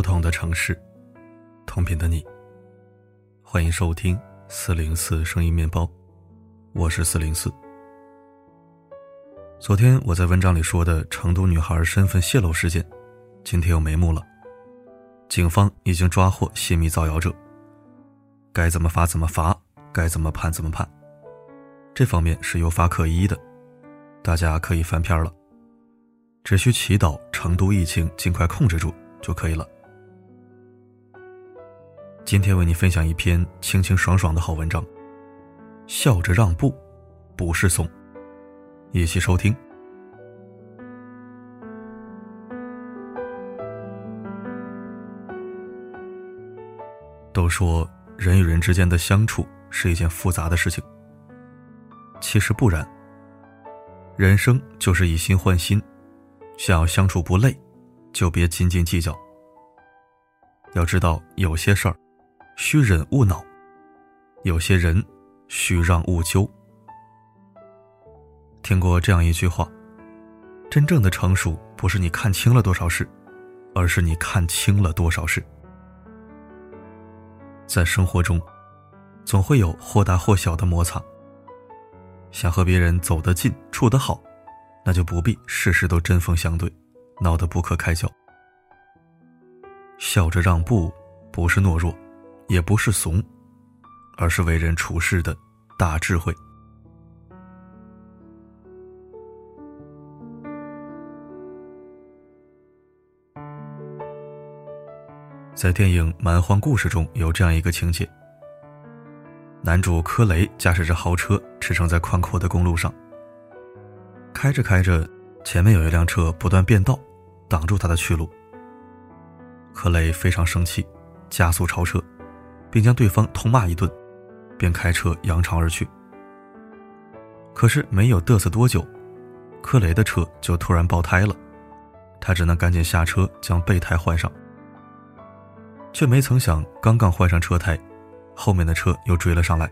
不同的城市，同频的你。欢迎收听四零四声音面包，我是四零四。昨天我在文章里说的成都女孩身份泄露事件，今天有眉目了。警方已经抓获泄密造谣者，该怎么罚怎么罚，该怎么判怎么判，这方面是有法可依的，大家可以翻篇了。只需祈祷成都疫情尽快控制住就可以了。今天为你分享一篇清清爽爽的好文章，笑着让步，不是怂。一起收听。都说人与人之间的相处是一件复杂的事情，其实不然。人生就是以心换心，想要相处不累，就别斤斤计较。要知道，有些事儿。需忍勿恼，有些人需让勿纠。听过这样一句话：真正的成熟不是你看清了多少事，而是你看清了多少事。在生活中，总会有或大或小的摩擦。想和别人走得近、处得好，那就不必事事都针锋相对，闹得不可开交。笑着让步，不是懦弱。也不是怂，而是为人处事的大智慧。在电影《蛮荒故事》中有这样一个情节：男主柯雷驾驶着豪车驰骋在宽阔的公路上，开着开着，前面有一辆车不断变道，挡住他的去路。柯雷非常生气，加速超车。并将对方痛骂一顿，便开车扬长而去。可是没有嘚瑟多久，柯雷的车就突然爆胎了，他只能赶紧下车将备胎换上。却没曾想，刚刚换上车胎，后面的车又追了上来。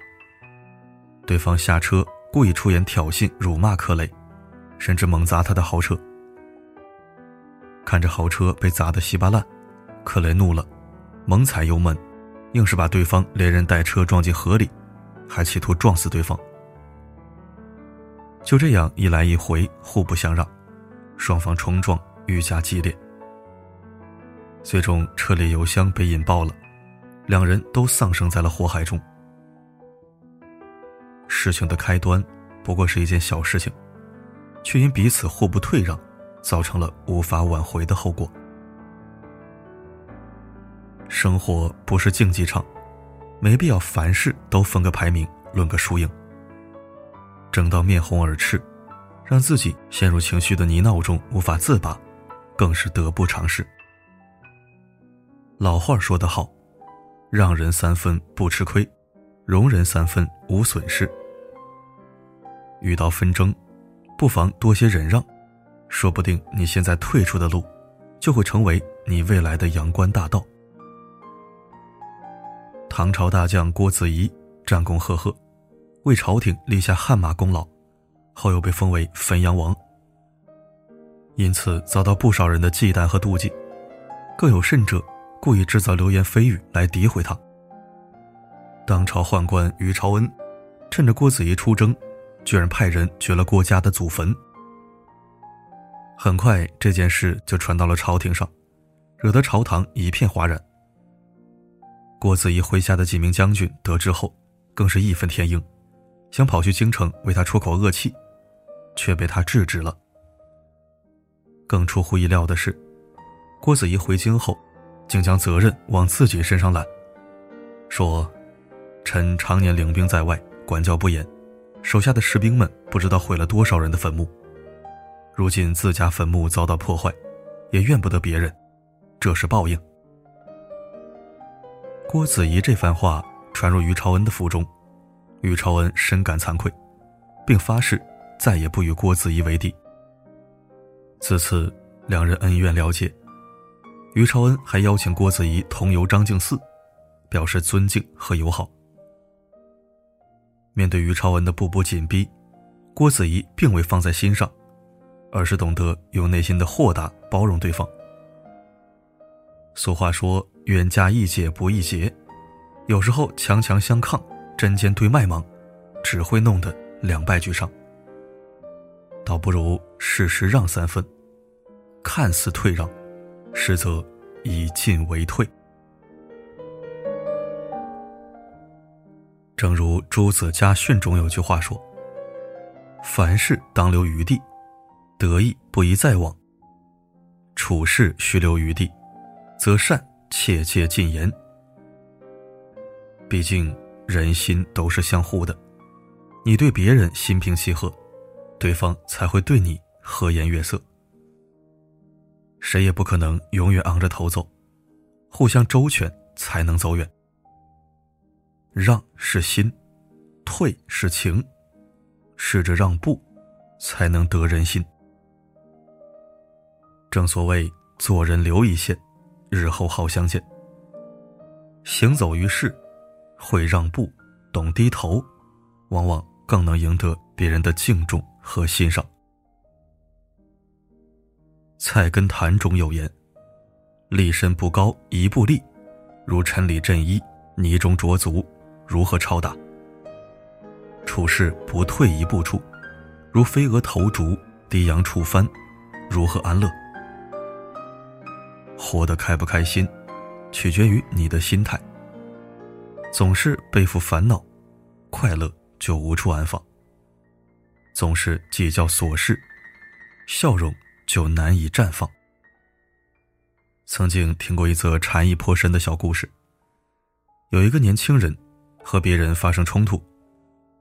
对方下车故意出言挑衅、辱骂柯雷，甚至猛砸他的豪车。看着豪车被砸得稀巴烂，克雷怒了，猛踩油门。硬是把对方连人带车撞进河里，还企图撞死对方。就这样一来一回，互不相让，双方冲撞愈加激烈。最终车里油箱被引爆了，两人都丧生在了火海中。事情的开端不过是一件小事情，却因彼此互不退让，造成了无法挽回的后果。生活不是竞技场，没必要凡事都分个排名，论个输赢。争到面红耳赤，让自己陷入情绪的泥淖中无法自拔，更是得不偿失。老话说得好，让人三分不吃亏，容人三分无损失。遇到纷争，不妨多些忍让，说不定你现在退出的路，就会成为你未来的阳关大道。唐朝大将郭子仪战功赫赫，为朝廷立下汗马功劳，后又被封为汾阳王。因此遭到不少人的忌惮和妒忌，更有甚者故意制造流言蜚语来诋毁他。当朝宦官于朝恩趁着郭子仪出征，居然派人掘了郭家的祖坟。很快这件事就传到了朝廷上，惹得朝堂一片哗然。郭子仪麾下的几名将军得知后，更是义愤填膺，想跑去京城为他出口恶气，却被他制止了。更出乎意料的是，郭子仪回京后，竟将责任往自己身上揽，说：“臣常年领兵在外，管教不严，手下的士兵们不知道毁了多少人的坟墓，如今自家坟墓遭到破坏，也怨不得别人，这是报应。”郭子仪这番话传入于朝恩的腹中，于朝恩深感惭愧，并发誓再也不与郭子仪为敌。自此，两人恩怨了结。于朝恩还邀请郭子仪同游张敬寺，表示尊敬和友好。面对于朝恩的步步紧逼，郭子仪并未放在心上，而是懂得用内心的豁达包容对方。俗话说“冤家宜解不宜结”，有时候强强相抗、针尖对麦芒，只会弄得两败俱伤。倒不如适时让三分，看似退让，实则以进为退。正如朱子家训中有句话说：“凡事当留余地，得意不宜再往；处事须留余地。”则善切切禁言。毕竟人心都是相互的，你对别人心平气和，对方才会对你和颜悦色。谁也不可能永远昂着头走，互相周全才能走远。让是心，退是情，试着让步，才能得人心。正所谓做人留一线。日后好相见。行走于世，会让步，懂低头，往往更能赢得别人的敬重和欣赏。《菜根谭》中有言：“立身不高一步立，如尘里振衣，泥中着足，如何超达？处事不退一步处，如飞蛾投烛，低扬触帆，如何安乐？”活得开不开心，取决于你的心态。总是背负烦恼，快乐就无处安放；总是计较琐事，笑容就难以绽放。曾经听过一则禅意颇深的小故事。有一个年轻人和别人发生冲突，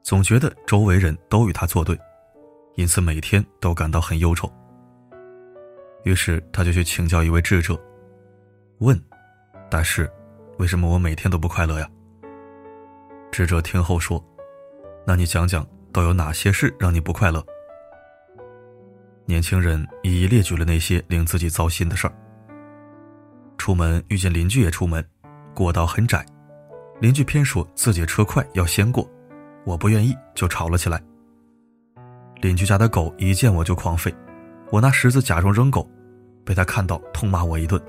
总觉得周围人都与他作对，因此每天都感到很忧愁。于是他就去请教一位智者。问：“大师，为什么我每天都不快乐呀？”智者听后说：“那你讲讲都有哪些事让你不快乐？”年轻人一一列举了那些令自己糟心的事儿。出门遇见邻居也出门，过道很窄，邻居偏说自己车快要先过，我不愿意就吵了起来。邻居家的狗一见我就狂吠，我拿石子假装扔狗，被他看到痛骂我一顿。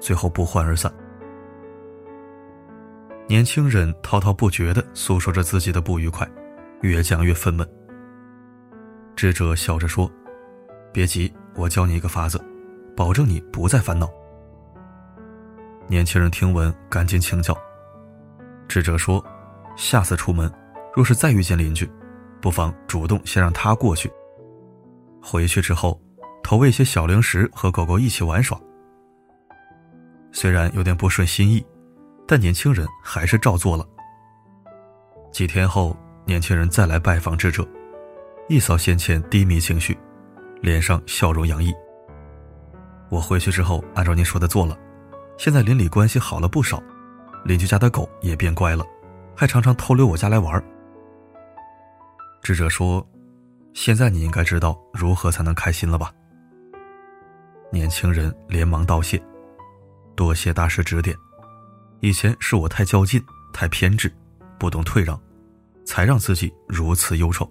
最后不欢而散。年轻人滔滔不绝的诉说着自己的不愉快，越讲越愤懑。智者笑着说：“别急，我教你一个法子，保证你不再烦恼。”年轻人听闻，赶紧请教。智者说：“下次出门，若是再遇见邻居，不妨主动先让他过去。回去之后，投喂些小零食，和狗狗一起玩耍。”虽然有点不顺心意，但年轻人还是照做了。几天后，年轻人再来拜访智者，一扫先前低迷情绪，脸上笑容洋溢。我回去之后按照您说的做了，现在邻里关系好了不少，邻居家的狗也变乖了，还常常偷溜我家来玩。智者说：“现在你应该知道如何才能开心了吧？”年轻人连忙道谢。多谢大师指点，以前是我太较劲、太偏执，不懂退让，才让自己如此忧愁。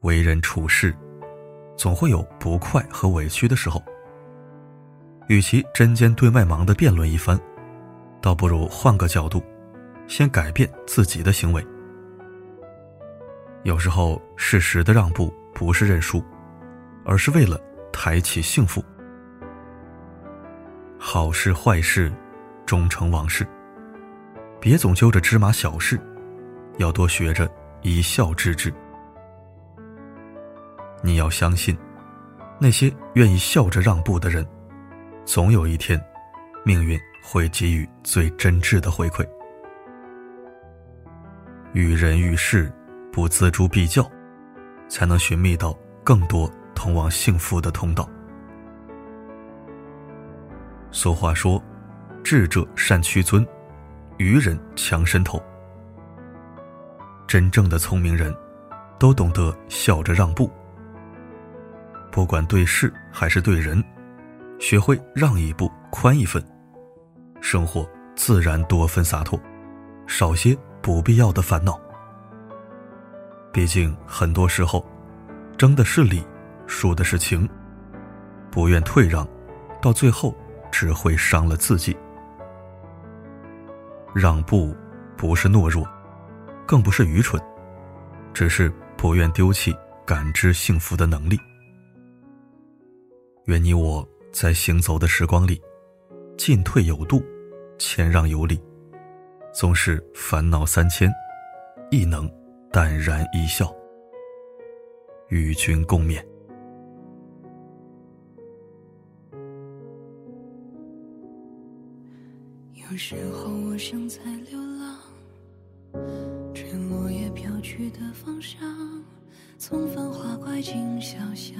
为人处事，总会有不快和委屈的时候。与其针尖对麦芒的辩论一番，倒不如换个角度，先改变自己的行为。有时候，适时的让步不是认输，而是为了抬起幸福。好事坏事，终成往事。别总揪着芝麻小事，要多学着一笑置之。你要相信，那些愿意笑着让步的人，总有一天，命运会给予最真挚的回馈。遇人遇事，不锱铢必较，才能寻觅到更多通往幸福的通道。俗话说：“智者善屈尊，愚人强伸头。”真正的聪明人，都懂得笑着让步。不管对事还是对人，学会让一步、宽一分，生活自然多份洒脱，少些不必要的烦恼。毕竟很多时候，争的是理，输的是情。不愿退让，到最后。只会伤了自己。让步不是懦弱，更不是愚蠢，只是不愿丢弃感知幸福的能力。愿你我在行走的时光里，进退有度，谦让有礼，纵使烦恼三千，亦能淡然一笑，与君共勉。有时候我想在流浪，趁落叶飘去的方向，从繁华拐进小巷，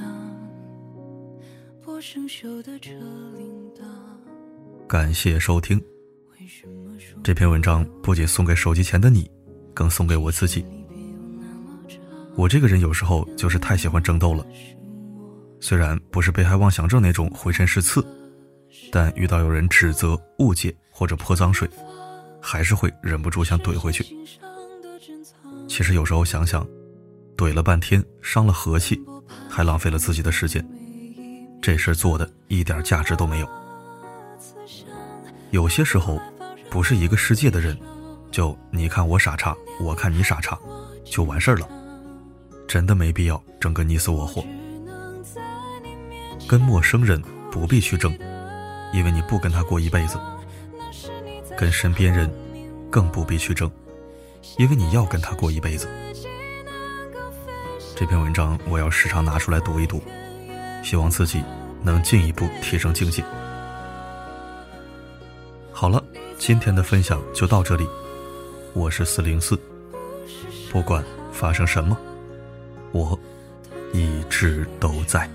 播生锈的车铃铛。感谢收听。这篇文章不仅送给手机前的你，更送给我自己。我这个人有时候就是太喜欢争斗了，虽然不是被害妄想症那种浑身是刺，但遇到有人指责、误解。或者泼脏水，还是会忍不住想怼回去。其实有时候想想，怼了半天，伤了和气，还浪费了自己的时间，这事做的一点价值都没有。有些时候，不是一个世界的人，就你看我傻叉，我看你傻叉，就完事儿了。真的没必要争个你死我活。跟陌生人不必去争，因为你不跟他过一辈子。跟身边人更不必去争，因为你要跟他过一辈子。这篇文章我要时常拿出来读一读，希望自己能进一步提升境界。好了，今天的分享就到这里，我是四零四，不管发生什么，我一直都在。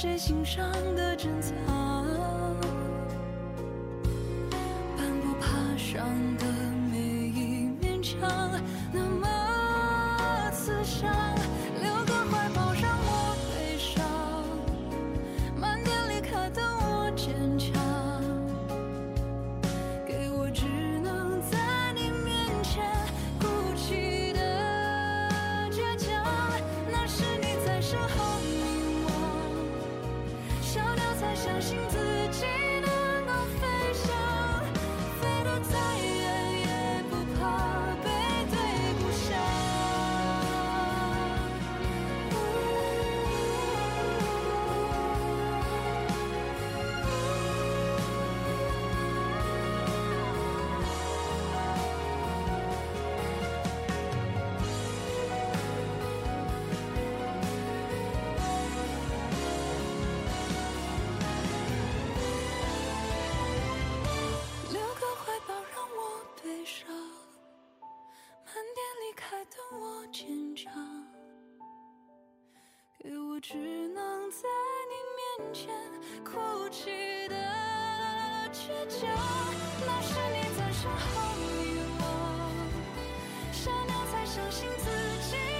谁心上的珍藏？半不爬上的我只能在你面前哭泣的倔强，那是你在身后遗忘，傻鸟才相信自己。